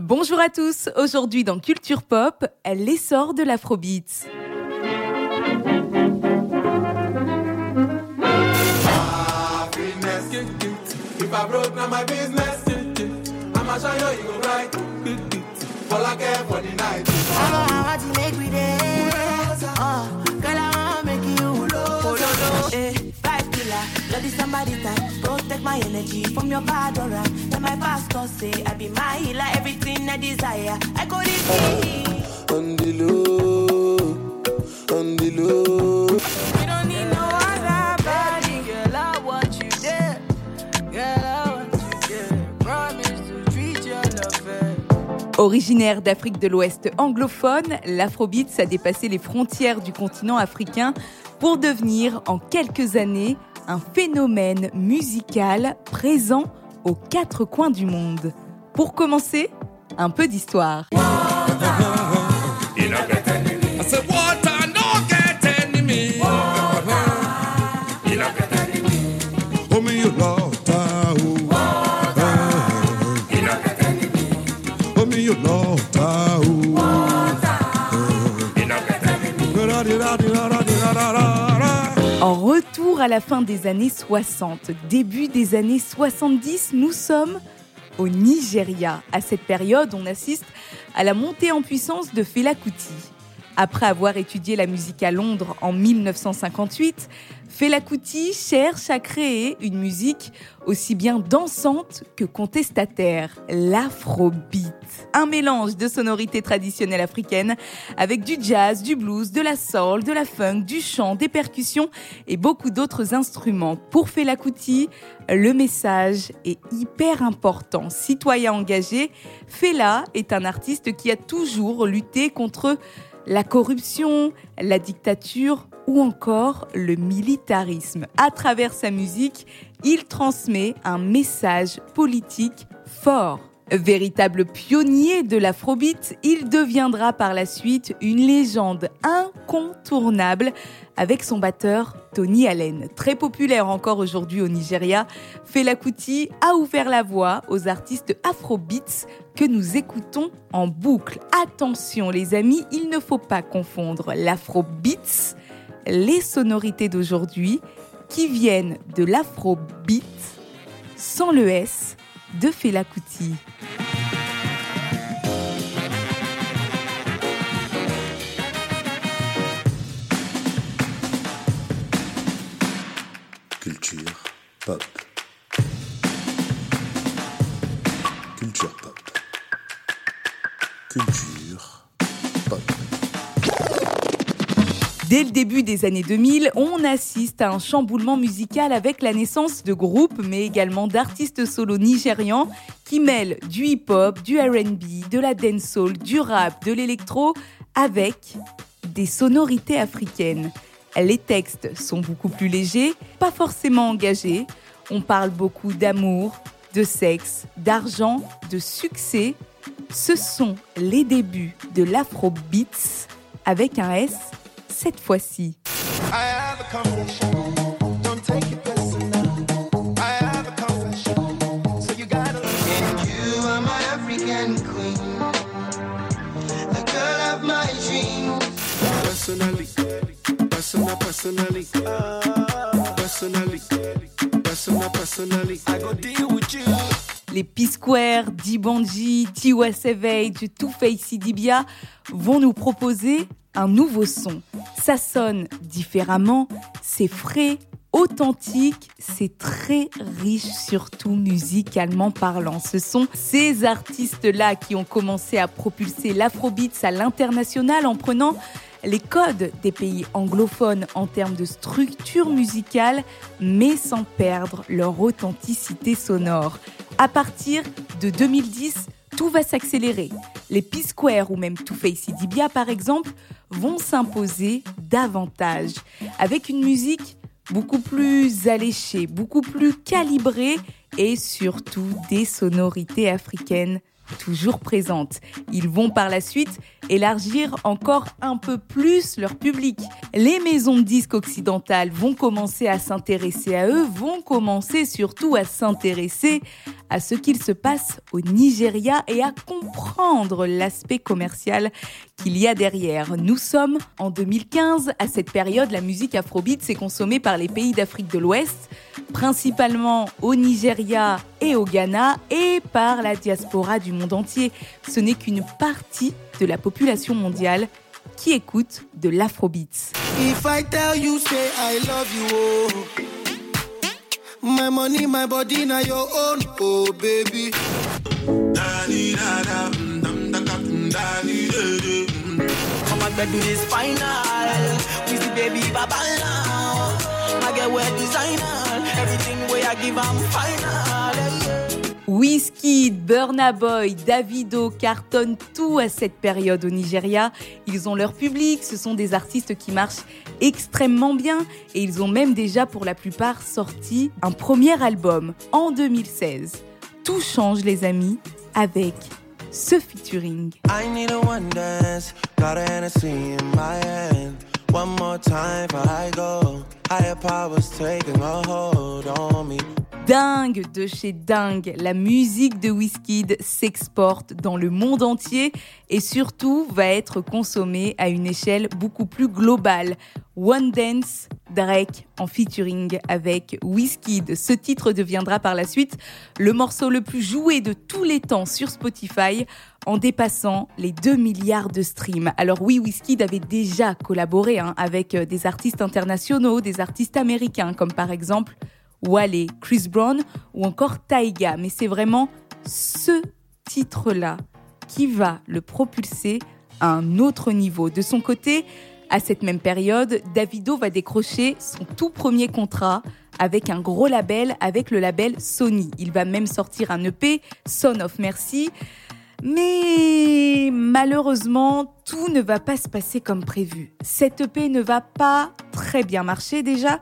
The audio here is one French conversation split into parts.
Bonjour à tous, aujourd'hui dans Culture Pop, l'essor de l'Afrobeat. Somebody time. Protect my energy from your bad aura. Let my pastor say I be my healer, everything I desire. I go this On the low, on the low. You don't need no other body, girl. I want you there, girl. I want you there. Promise to treat your love. Originaire d'Afrique de l'Ouest anglophone, l'afrobeat a dépassé les frontières du continent africain pour devenir en quelques années un phénomène musical présent aux quatre coins du monde. Pour commencer, un peu d'histoire. À la fin des années 60, début des années 70, nous sommes au Nigeria. À cette période, on assiste à la montée en puissance de Fela Kuti. Après avoir étudié la musique à Londres en 1958, Fela Kuti cherche à créer une musique aussi bien dansante que contestataire, l'afrobeat. Un mélange de sonorités traditionnelles africaines avec du jazz, du blues, de la soul, de la funk, du chant, des percussions et beaucoup d'autres instruments. Pour Fela Kuti, le message est hyper important. Citoyen engagé, Fela est un artiste qui a toujours lutté contre la corruption, la dictature ou encore le militarisme. À travers sa musique, il transmet un message politique fort. Véritable pionnier de l'afrobeat, il deviendra par la suite une légende incontournable avec son batteur Tony Allen. Très populaire encore aujourd'hui au Nigeria, Fela Kuti a ouvert la voie aux artistes afrobeats que nous écoutons en boucle. Attention les amis, il ne faut pas confondre l'afrobeats, les sonorités d'aujourd'hui qui viennent de l'afrobeat sans le S de Fela Kuti. Dès le début des années 2000, on assiste à un chamboulement musical avec la naissance de groupes, mais également d'artistes solo nigérians qui mêlent du hip-hop, du RB, de la dancehall, du rap, de l'électro avec des sonorités africaines. Les textes sont beaucoup plus légers, pas forcément engagés. On parle beaucoup d'amour, de sexe, d'argent, de succès. Ce sont les débuts de l'afrobeats avec un S cette fois-ci. Personally, personal, personally, personally, personal, personally, I go deal with you. Les P-Square, Dibanji, Tiwa Savage, Two-Face Idibia vont nous proposer un nouveau son. Ça sonne différemment, c'est frais, authentique, c'est très riche, surtout musicalement parlant. Ce sont ces artistes-là qui ont commencé à propulser l'afrobeats à l'international en prenant les codes des pays anglophones en termes de structure musicale, mais sans perdre leur authenticité sonore. À partir de 2010, tout va s'accélérer. Les P-Square ou même Two Face Idibia par exemple vont s'imposer davantage avec une musique beaucoup plus alléchée, beaucoup plus calibrée et surtout des sonorités africaines toujours présente. Ils vont par la suite élargir encore un peu plus leur public. Les maisons de disques occidentales vont commencer à s'intéresser à eux, vont commencer surtout à s'intéresser à ce qu'il se passe au Nigeria et à comprendre l'aspect commercial qu'il y a derrière. Nous sommes en 2015. À cette période, la musique afrobeat s'est consommée par les pays d'Afrique de l'Ouest, principalement au Nigeria et au Ghana, et par la diaspora du monde entier. Ce n'est qu'une partie de la population mondiale qui écoute de l'afrobeat. If I tell you, say I love you, oh. My money, my body, now your own, oh baby. Come on, back to this final. We see baby baba now. I get wear designer. I give, final. Wizkid, Burna Boy, Davido cartonnent tout à cette période au Nigeria. Ils ont leur public, ce sont des artistes qui marchent extrêmement bien et ils ont même déjà pour la plupart sorti un premier album en 2016. Tout change les amis avec ce featuring. I need a one dance, got One more time before I go. Higher powers taking a hold on me. Dingue de chez dingue. La musique de Wizkid s'exporte dans le monde entier et surtout va être consommée à une échelle beaucoup plus globale. One Dance, Drake en featuring avec Wizkid. Ce titre deviendra par la suite le morceau le plus joué de tous les temps sur Spotify en dépassant les 2 milliards de streams. Alors oui, Wizkid avait déjà collaboré hein, avec euh, des artistes internationaux, des artistes américains comme par exemple Wale, Chris Brown ou encore Taiga. Mais c'est vraiment ce titre-là qui va le propulser à un autre niveau. De son côté, à cette même période, Davido va décrocher son tout premier contrat avec un gros label, avec le label Sony. Il va même sortir un EP, Son of Mercy. Mais malheureusement, tout ne va pas se passer comme prévu. Cette EP ne va pas très bien marcher déjà.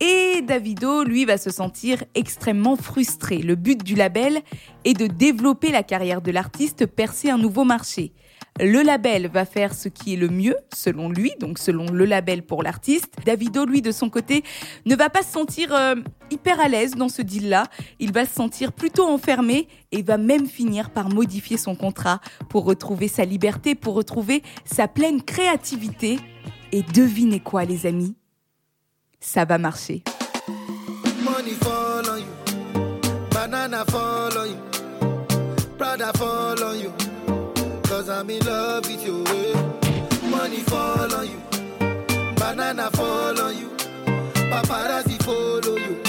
Et Davido, lui, va se sentir extrêmement frustré. Le but du label est de développer la carrière de l'artiste, percer un nouveau marché. Le label va faire ce qui est le mieux, selon lui, donc selon le label pour l'artiste. Davido, lui, de son côté, ne va pas se sentir euh, hyper à l'aise dans ce deal-là. Il va se sentir plutôt enfermé et va même finir par modifier son contrat pour retrouver sa liberté, pour retrouver sa pleine créativité. Et devinez quoi, les amis? Ça va marcher. Money fall on you, banana fall on you, Prada fall on you, cause I'm in love with you. eh. Money fall on you, banana fall on you, paparazzi follow you,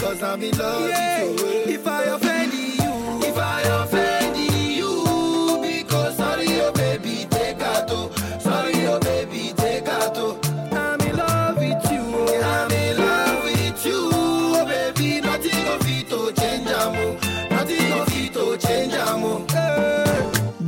cause I'm in love with you. eh. If I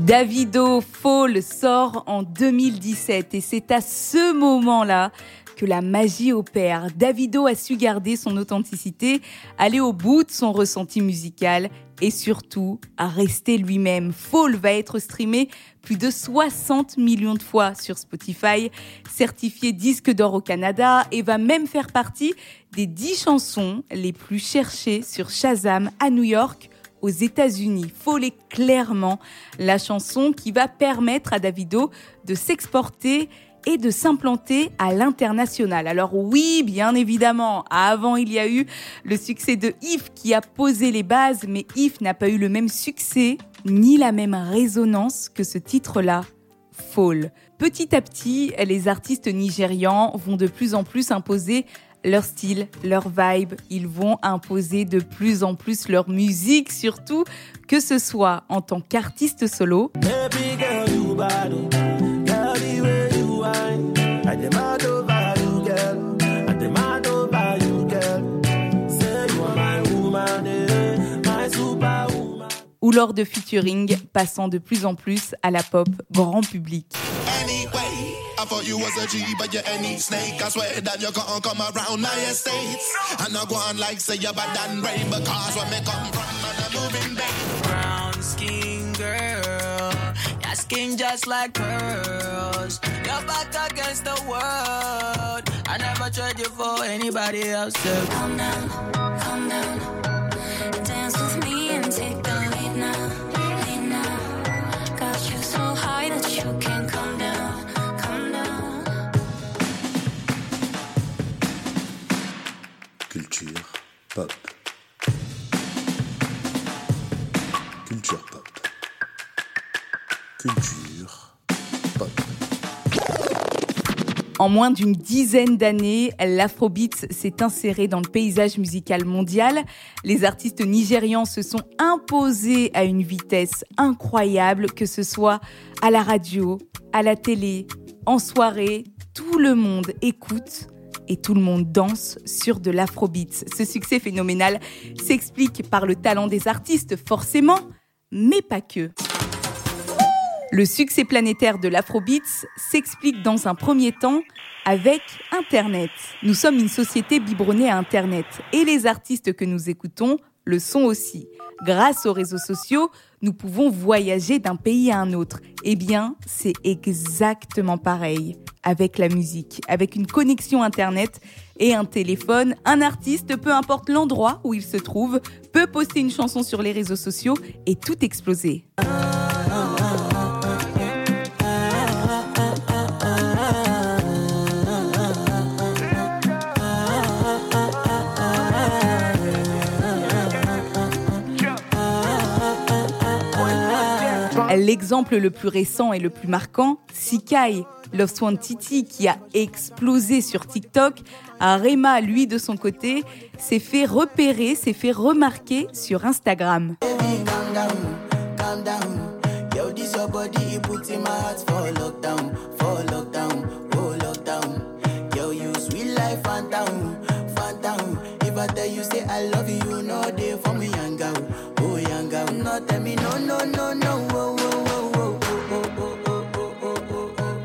Davido Fall sort en 2017 et c'est à ce moment-là que la magie opère. Davido a su garder son authenticité, aller au bout de son ressenti musical et surtout à rester lui-même. Fall va être streamé plus de 60 millions de fois sur Spotify, certifié disque d'or au Canada et va même faire partie des 10 chansons les plus cherchées sur Shazam à New York aux États-Unis. Fall est clairement la chanson qui va permettre à Davido de s'exporter et de s'implanter à l'international. Alors oui, bien évidemment, avant il y a eu le succès de If qui a posé les bases, mais If n'a pas eu le même succès ni la même résonance que ce titre-là, Fall. Petit à petit, les artistes nigérians vont de plus en plus imposer leur style, leur vibe. Ils vont imposer de plus en plus leur musique, surtout que ce soit en tant qu'artiste solo, ou lors de featuring, passant de plus en plus à la pop grand public. Anyway, I thought you was a G, but you're any snake. I swear that you can't come around my estates. And I go on like say you're bad and rain because where me come from, and I'm moving back. Brown skin girl, your skin just like pearls. Your back against the world. I never trade you for anybody else. yeah. Calm down, calm down. Dance with me and take the lead now, lead now. Got you so high that you can't come down, pop. Culture pop. Culture pop. En moins d'une dizaine d'années, l'afrobeat s'est inséré dans le paysage musical mondial. Les artistes nigérians se sont imposés à une vitesse incroyable, que ce soit à la radio, à la télé, en soirée. Tout le monde écoute et tout le monde danse sur de l'afrobeat. Ce succès phénoménal s'explique par le talent des artistes, forcément, mais pas que. Le succès planétaire de l'afrobeat s'explique dans un premier temps avec Internet. Nous sommes une société biberonnée à Internet et les artistes que nous écoutons le sont aussi. Grâce aux réseaux sociaux, nous pouvons voyager d'un pays à un autre. Eh bien, c'est exactement pareil avec la musique. Avec une connexion Internet et un téléphone, un artiste, peu importe l'endroit où il se trouve, peut poster une chanson sur les réseaux sociaux et tout exploser. L'exemple le plus récent et le plus marquant, Sikai, Love Swan Titi qui a explosé sur TikTok, Rema, lui de son côté, s'est fait repérer, s'est fait remarquer sur Instagram.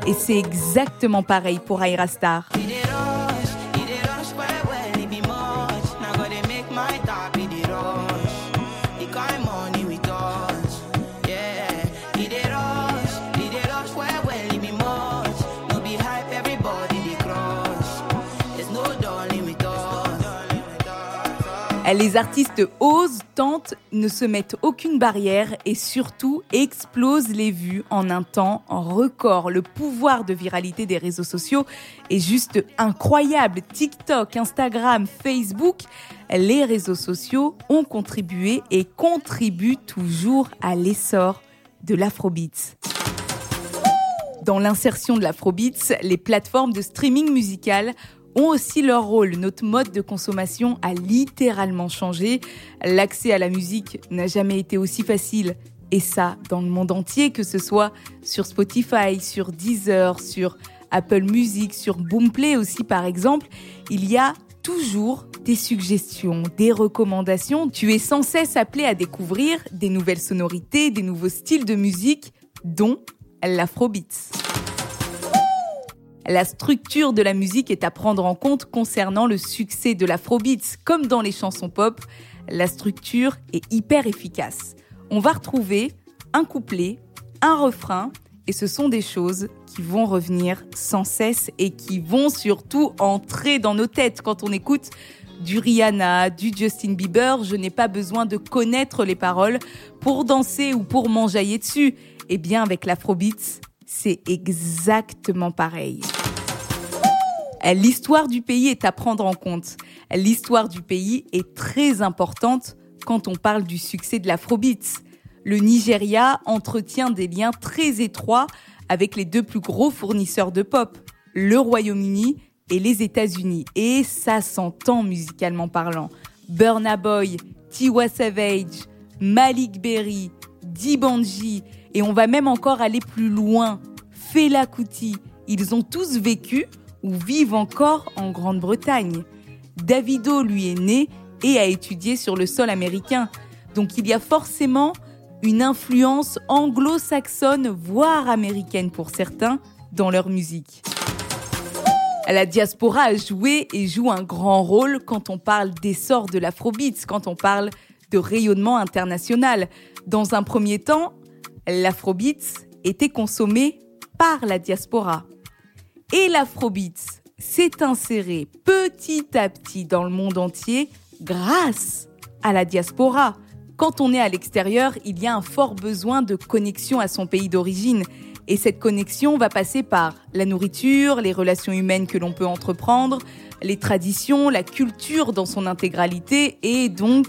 Et c'est exactement pareil pour Aira Star. Les artistes osent ne se mettent aucune barrière et surtout explosent les vues en un temps record. Le pouvoir de viralité des réseaux sociaux est juste incroyable. TikTok, Instagram, Facebook, les réseaux sociaux ont contribué et contribuent toujours à l'essor de l'afrobeat. Dans l'insertion de l'afrobeat, les plateformes de streaming musical ont aussi leur rôle. Notre mode de consommation a littéralement changé. L'accès à la musique n'a jamais été aussi facile. Et ça, dans le monde entier, que ce soit sur Spotify, sur Deezer, sur Apple Music, sur Boomplay aussi par exemple, il y a toujours des suggestions, des recommandations. Tu es sans cesse appelé à découvrir des nouvelles sonorités, des nouveaux styles de musique, dont l'afrobeat. La structure de la musique est à prendre en compte concernant le succès de l'afrobeat. Comme dans les chansons pop, la structure est hyper efficace. On va retrouver un couplet, un refrain, et ce sont des choses qui vont revenir sans cesse et qui vont surtout entrer dans nos têtes quand on écoute du Rihanna, du Justin Bieber. Je n'ai pas besoin de connaître les paroles pour danser ou pour m'enjailler dessus. Eh bien, avec l'afrobeat, c'est exactement pareil. L'histoire du pays est à prendre en compte. L'histoire du pays est très importante quand on parle du succès de l'afrobeat. Le Nigeria entretient des liens très étroits avec les deux plus gros fournisseurs de pop, le Royaume-Uni et les États-Unis. Et ça s'entend musicalement parlant. Burna Boy, Tiwa Savage, Malik Berry, Dibanji, et on va même encore aller plus loin. Fela Kuti, ils ont tous vécu ou vivent encore en Grande-Bretagne. Davido, lui, est né et a étudié sur le sol américain. Donc il y a forcément une influence anglo-saxonne, voire américaine pour certains, dans leur musique. La diaspora a joué et joue un grand rôle quand on parle d'essor de l'afrobeat, quand on parle de rayonnement international. Dans un premier temps, l'afrobeat était consommée par la diaspora. Et l'afrobeat s'est inséré petit à petit dans le monde entier grâce à la diaspora. Quand on est à l'extérieur, il y a un fort besoin de connexion à son pays d'origine. Et cette connexion va passer par la nourriture, les relations humaines que l'on peut entreprendre, les traditions, la culture dans son intégralité et donc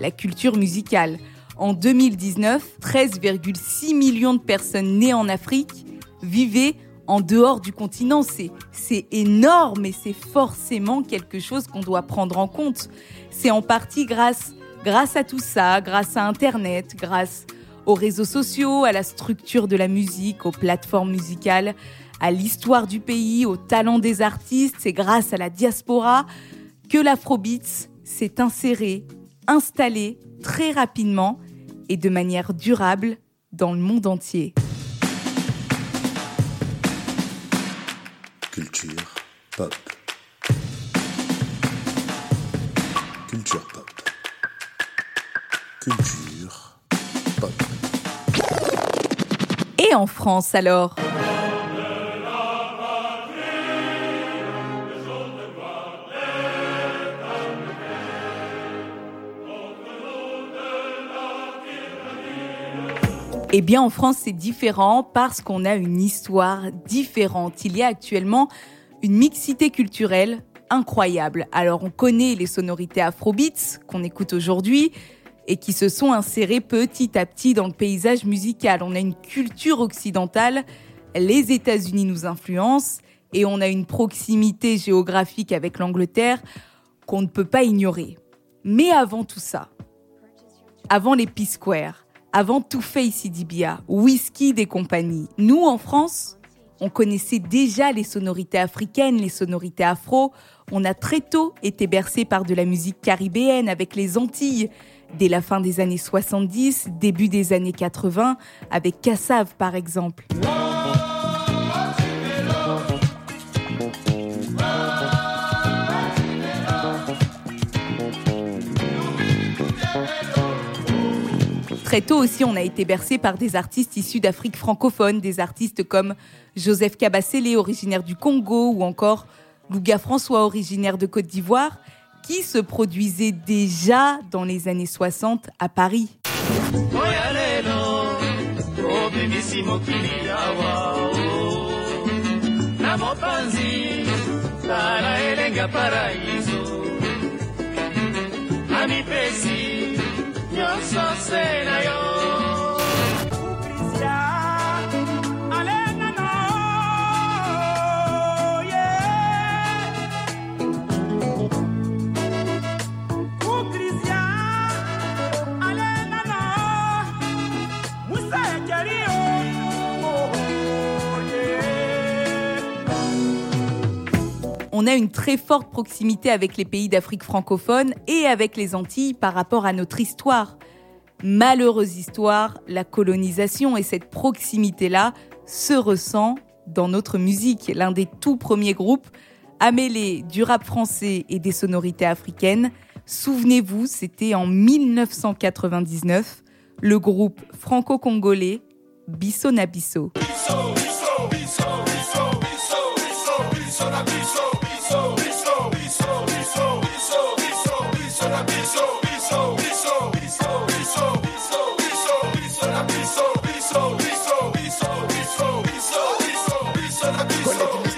la culture musicale. En 2019, 13,6 millions de personnes nées en Afrique vivaient en dehors du continent. C'est, énorme et c'est forcément quelque chose qu'on doit prendre en compte. C'est en partie grâce, grâce à tout ça, grâce à Internet, grâce aux réseaux sociaux, à la structure de la musique, aux plateformes musicales, à l'histoire du pays, au talent des artistes. C'est grâce à la diaspora que l'Afrobeats s'est inséré, installé très rapidement et de manière durable dans le monde entier. Culture pop. Culture pop. Culture pop. Et en France alors? Eh bien, en France, c'est différent parce qu'on a une histoire différente. Il y a actuellement une mixité culturelle incroyable. Alors, on connaît les sonorités afrobeats qu'on écoute aujourd'hui et qui se sont insérées petit à petit dans le paysage musical. On a une culture occidentale, les États-Unis nous influencent et on a une proximité géographique avec l'Angleterre qu'on ne peut pas ignorer. Mais avant tout ça, avant les P-Square, avant Two Face Idibia, Whisky des compagnies, nous en France, on connaissait déjà les sonorités africaines, les sonorités afro. On a très tôt été bercé par de la musique caribéenne avec les Antilles. Dès la fin des années 70, début des années 80, avec Kassav par exemple. Très tôt aussi, on a été bercé par des artistes issus d'Afrique francophone, des artistes comme Joseph Kabasele, originaire du Congo, ou encore Louga François, originaire de Côte d'Ivoire, qui se produisaient déjà dans les années 60 à Paris. On a une très forte proximité avec les pays d'Afrique francophone et avec les Antilles par rapport à notre histoire. Malheureuse histoire, la colonisation et cette proximité-là se ressent dans notre musique. L'un des tout premiers groupes à mêler du rap français et des sonorités africaines. Souvenez-vous, c'était en 1999, le groupe franco-congolais Bisso na Bisso.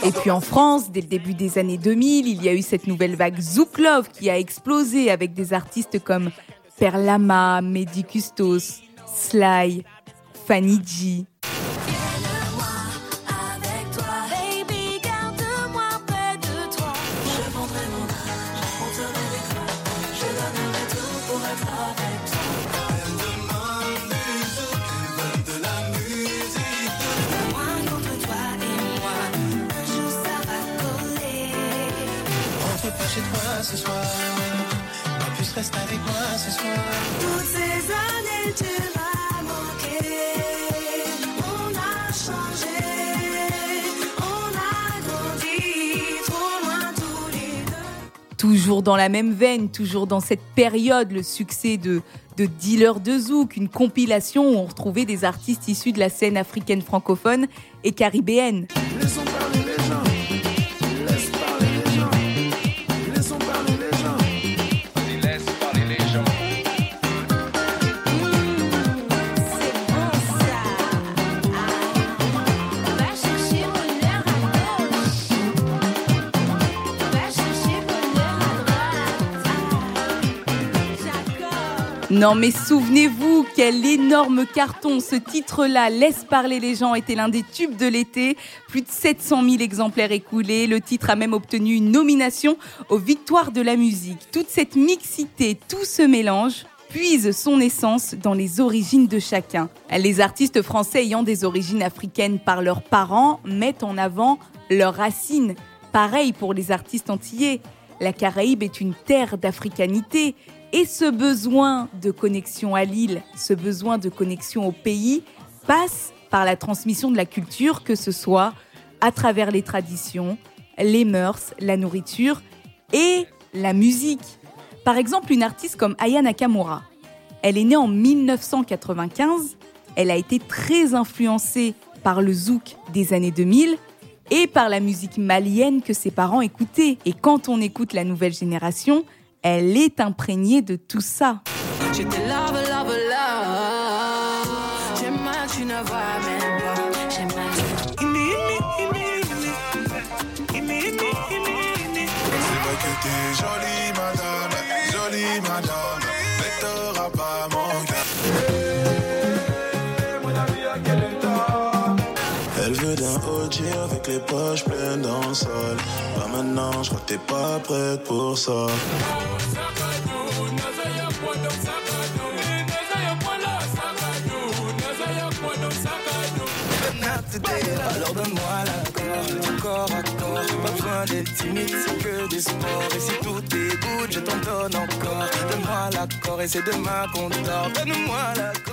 Et puis en France, dès le début des années 2000, il y a eu cette nouvelle vague Zouk Love qui a explosé avec des artistes comme Perlama, Mehdi Custos, Sly, Fanny G. ce soir. Ma puce reste avec moi ce soir. Toutes ces années tu m'as manqué. On a changé, on a grandi, trop loin tous les deux. Toujours dans la même veine, toujours dans cette période, le succès de, de Dealer de Zouk, une compilation où on retrouvait des artistes issus de la scène africaine francophone et caribéenne. Non mais souvenez-vous, quel énorme carton ce titre-là, Laisse parler les gens, était l'un des tubes de l'été. Plus de 700 000 exemplaires écoulés. Le titre a même obtenu une nomination aux Victoires de la musique. Toute cette mixité, tout ce mélange puise son essence dans les origines de chacun. Les artistes français ayant des origines africaines par leurs parents mettent en avant leurs racines. Pareil pour les artistes antillais. La Caraïbe est une terre d'africanité et ce besoin de connexion à l'île, ce besoin de connexion au pays passe par la transmission de la culture, que ce soit à travers les traditions, les mœurs, la nourriture et la musique. Par exemple, une artiste comme Aya Nakamura. Elle est née en 1995. Elle a été très influencée par le zouk des années 2000 et par la musique malienne que ses parents écoutaient. Et quand on écoute la nouvelle génération, elle est imprégnée de tout ça. D'un OG avec les poches pleines dans le sol. Pas maintenant, je crois que t'es pas prête pour ça. Alors donne-moi l'accord, corps à corps. Pas besoin d'être timide, c'est que du sport. Et si tout est good, je t'en donne encore. Donne-moi l'accord et c'est demain qu'on dort. Donne-moi l'accord.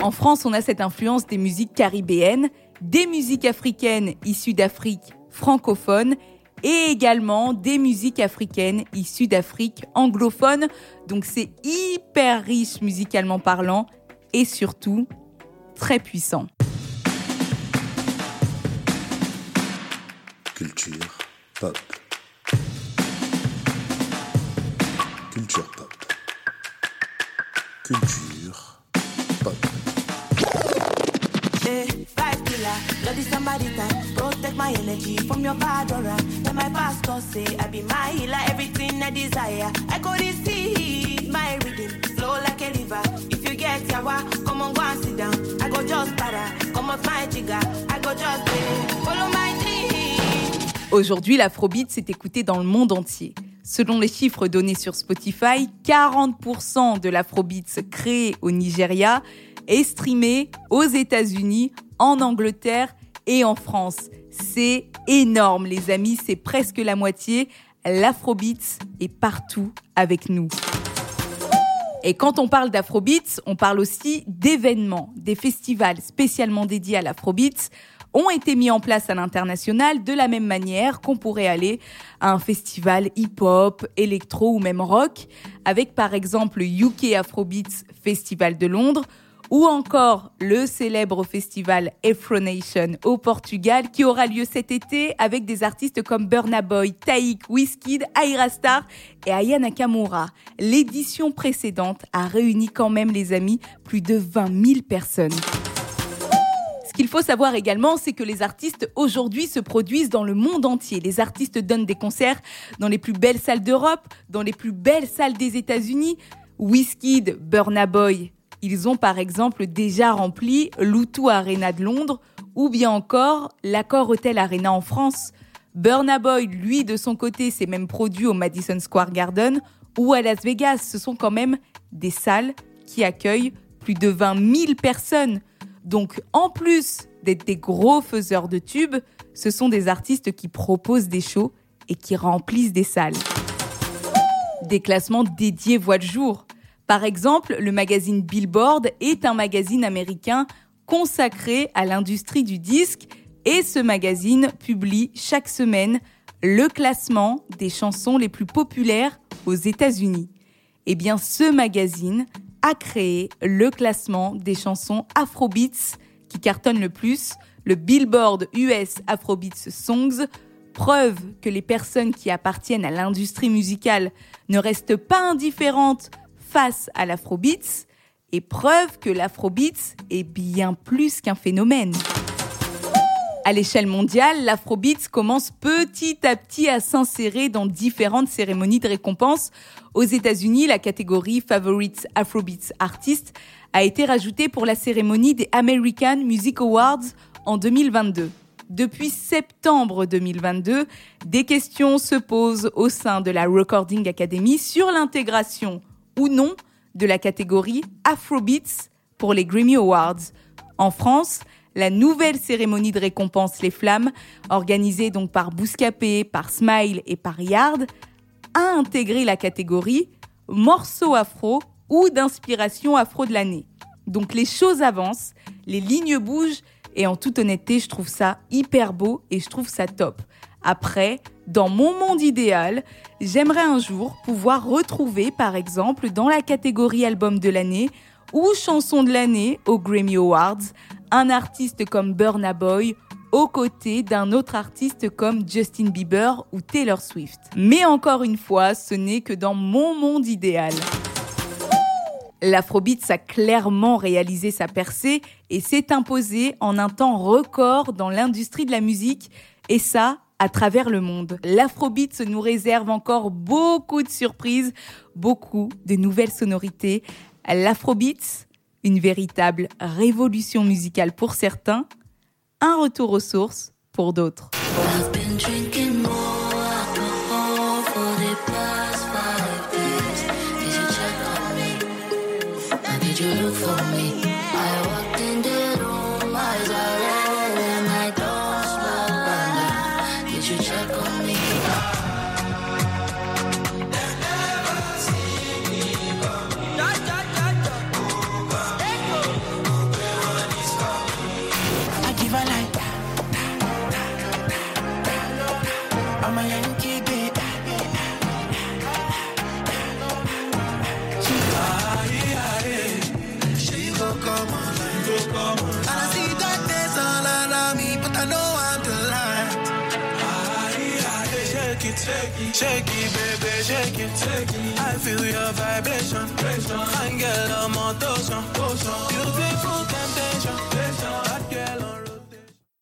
En France, on a cette influence des musiques caribéennes, des musiques africaines issues d'Afrique francophone et également des musiques africaines issues d'Afrique anglophone. Donc c'est hyper riche musicalement parlant et surtout très puissant. Culture pop. Culture pop. Culture on. Aujourd'hui, l'afrobeat s'est écouté dans le monde entier. Selon les chiffres donnés sur Spotify, 40% de l'afrobeat créé au Nigeria est streamé aux États-Unis, en Angleterre et en France. C'est énorme, les amis, c'est presque la moitié. L'afrobeat est partout avec nous. Et quand on parle d'afrobeat, on parle aussi d'événements, des festivals spécialement dédiés à l'afrobeat ont été mis en place à l'international de la même manière qu'on pourrait aller à un festival hip-hop, électro ou même rock, avec par exemple le UK Afrobeats Festival de Londres ou encore le célèbre festival Afronation au Portugal qui aura lieu cet été avec des artistes comme Burna Boy, Taïk, Wizkid, Aira Star et Aya Nakamura. L'édition précédente a réuni quand même les amis plus de 20 000 personnes. Ce qu'il faut savoir également, c'est que les artistes aujourd'hui se produisent dans le monde entier. Les artistes donnent des concerts dans les plus belles salles d'Europe, dans les plus belles salles des États-Unis. Wizkid, Burna Boy, ils ont par exemple déjà rempli l'Outou Arena de Londres ou bien encore l'Accor Hotel Arena en France. Burna Boy, lui, de son côté, s'est même produit au Madison Square Garden ou à Las Vegas. Ce sont quand même des salles qui accueillent plus de 20 000 personnes. Donc, en plus d'être des gros faiseurs de tubes, ce sont des artistes qui proposent des shows et qui remplissent des salles. Des classements dédiés voient le jour. Par exemple, le magazine Billboard est un magazine américain consacré à l'industrie du disque et ce magazine publie chaque semaine le classement des chansons les plus populaires aux États-Unis. Eh bien, ce magazine a créé le classement des chansons Afrobeats qui cartonnent le plus, le Billboard US Afrobeats Songs, preuve que les personnes qui appartiennent à l'industrie musicale ne restent pas indifférentes face à l'Afrobeats, et preuve que l'Afrobeats est bien plus qu'un phénomène. À l'échelle mondiale, l'Afrobeats commence petit à petit à s'insérer dans différentes cérémonies de récompense. Aux États-Unis, la catégorie Favorite Afrobeats Artist a été rajoutée pour la cérémonie des American Music Awards en 2022. Depuis septembre 2022, des questions se posent au sein de la Recording Academy sur l'intégration ou non de la catégorie Afrobeats pour les Grammy Awards. En France, la nouvelle cérémonie de récompense Les Flammes, organisée donc par Bouscapé, par Smile et par Yard, a intégré la catégorie morceau afro ou d'inspiration afro de l'année. Donc les choses avancent, les lignes bougent et en toute honnêteté, je trouve ça hyper beau et je trouve ça top. Après, dans mon monde idéal, j'aimerais un jour pouvoir retrouver par exemple dans la catégorie album de l'année ou chanson de l'année aux Grammy Awards un artiste comme Burna Boy aux côtés d'un autre artiste comme Justin Bieber ou Taylor Swift. Mais encore une fois, ce n'est que dans mon monde idéal. L'Afrobeats a clairement réalisé sa percée et s'est imposé en un temps record dans l'industrie de la musique, et ça, à travers le monde. L'Afrobeats nous réserve encore beaucoup de surprises, beaucoup de nouvelles sonorités. L'Afrobeats, une véritable révolution musicale pour certains, un retour aux sources pour d'autres. I walked in shake it, baby, shake it, shake it. I feel your vibration, girl, I'm on temptation,